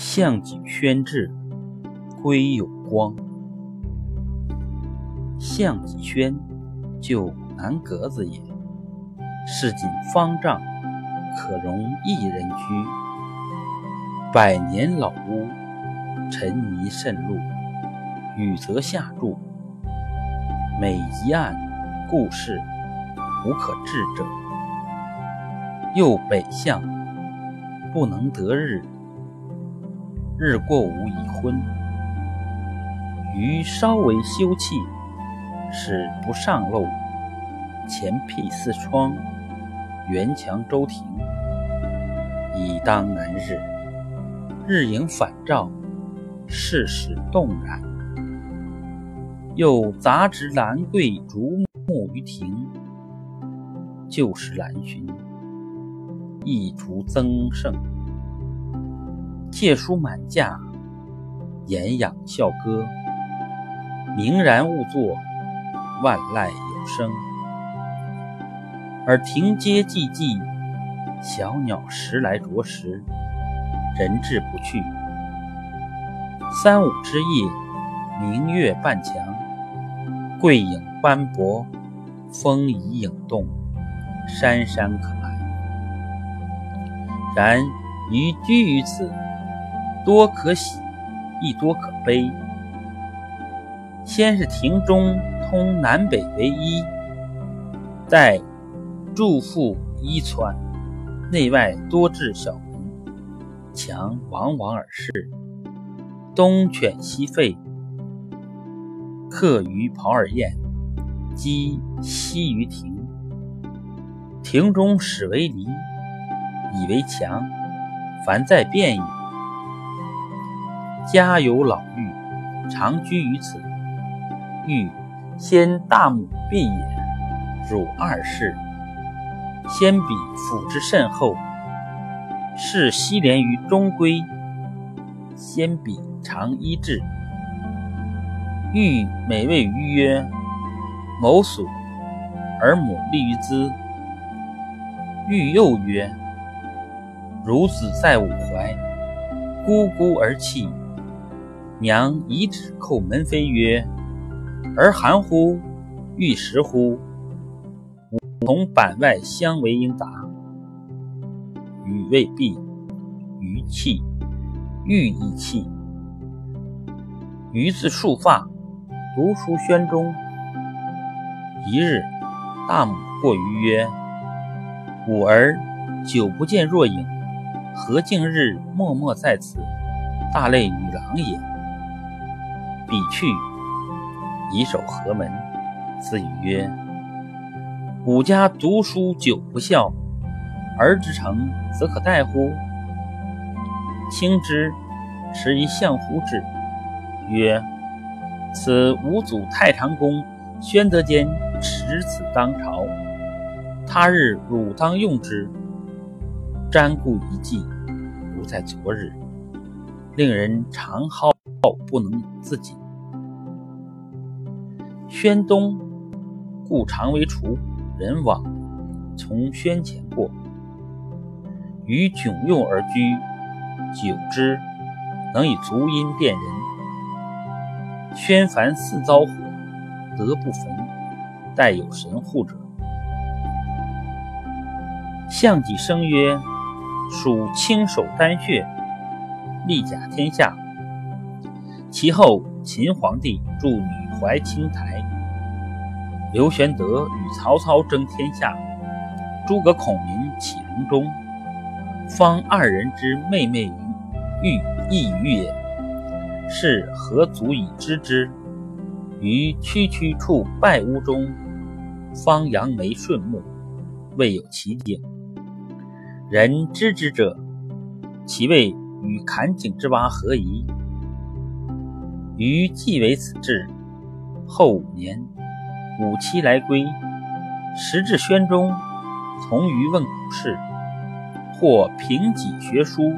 项脊轩志，归有光。项脊轩，就南阁子也。市井方丈，可容一人居。百年老屋，尘泥渗入，雨则下注。每一案故事，无可治者。又北向，不能得日。日过午已昏，余稍为休憩，使不上漏。前辟四窗，垣墙周庭，已当南日。日影反照，世事动然。又杂植兰桂竹木于庭，旧时兰寻，一竹增盛。借书满架，言养笑歌。明然勿作，万籁有声。而庭阶寂寂，小鸟时来啄食，人至不去。三五之夜，明月半墙，桂影斑驳，风移影动，珊珊可爱。然余居于此。多可喜，亦多可悲。先是庭中通南北为一，待筑复一窜，内外多置小门，墙往往而视，东犬西吠，客于袍而宴，鸡栖于庭。庭中始为篱，以为墙，凡在变矣。家有老妪，常居于此。妪先大母婢也，汝二世。先彼抚之甚厚，是西连于中闺。先彼常医治。妪每谓于曰：“某属，而母立于兹。”妪又曰：“孺子在吾怀，咕咕而泣。”娘以指叩门扉曰：“儿寒乎？欲食乎？”吾从板外相为应答。语未毕，余泣，欲亦泣。余自束发，读书轩中。一日，大母过于曰：“吾儿久不见若影，何竟日默默在此？大类女郎也。”必去，以守何门？子语曰：“吾家读书久不孝，儿之成，则可待乎？”卿之，持以相乎之，曰：“此吾祖太常公宣德间持此当朝，他日汝当用之。瞻顾一计，如在昨日，令人长蒿。”道不能自己。宣东，故常为厨，人往从宣前过，于迥右而居，久之，能以足音辨人。宣凡四遭火，得不焚，待有神护者。项脊生曰：“属清手丹穴，利甲天下。”其后，秦皇帝筑女怀青台，刘玄德与曹操争天下，诸葛孔明起隆中，方二人之妹妹于玉亦于也，是何足以知之？于区区处败屋中，方扬眉顺目，未有奇景。人知之者，其谓与坎井之蛙何宜？余既为此志，后五年，五七来归，时至宣中，从余问古事，或凭己学书。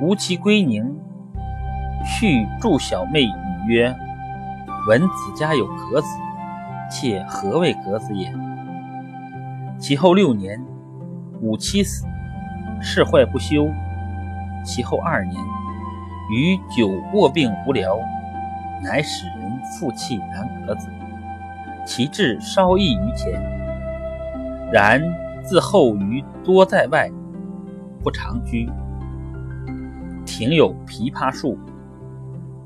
吾其归宁，续祝小妹语曰：“闻子家有格子，妾何谓格子也？”其后六年，五七死，事坏不休，其后二年，余久卧病无聊，乃使人复弃南阁子，其志稍异于前。然自后余多在外，不常居。庭有枇杷树，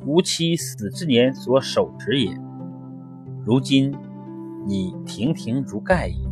吾妻死之年所手植也。如今已亭亭如盖矣。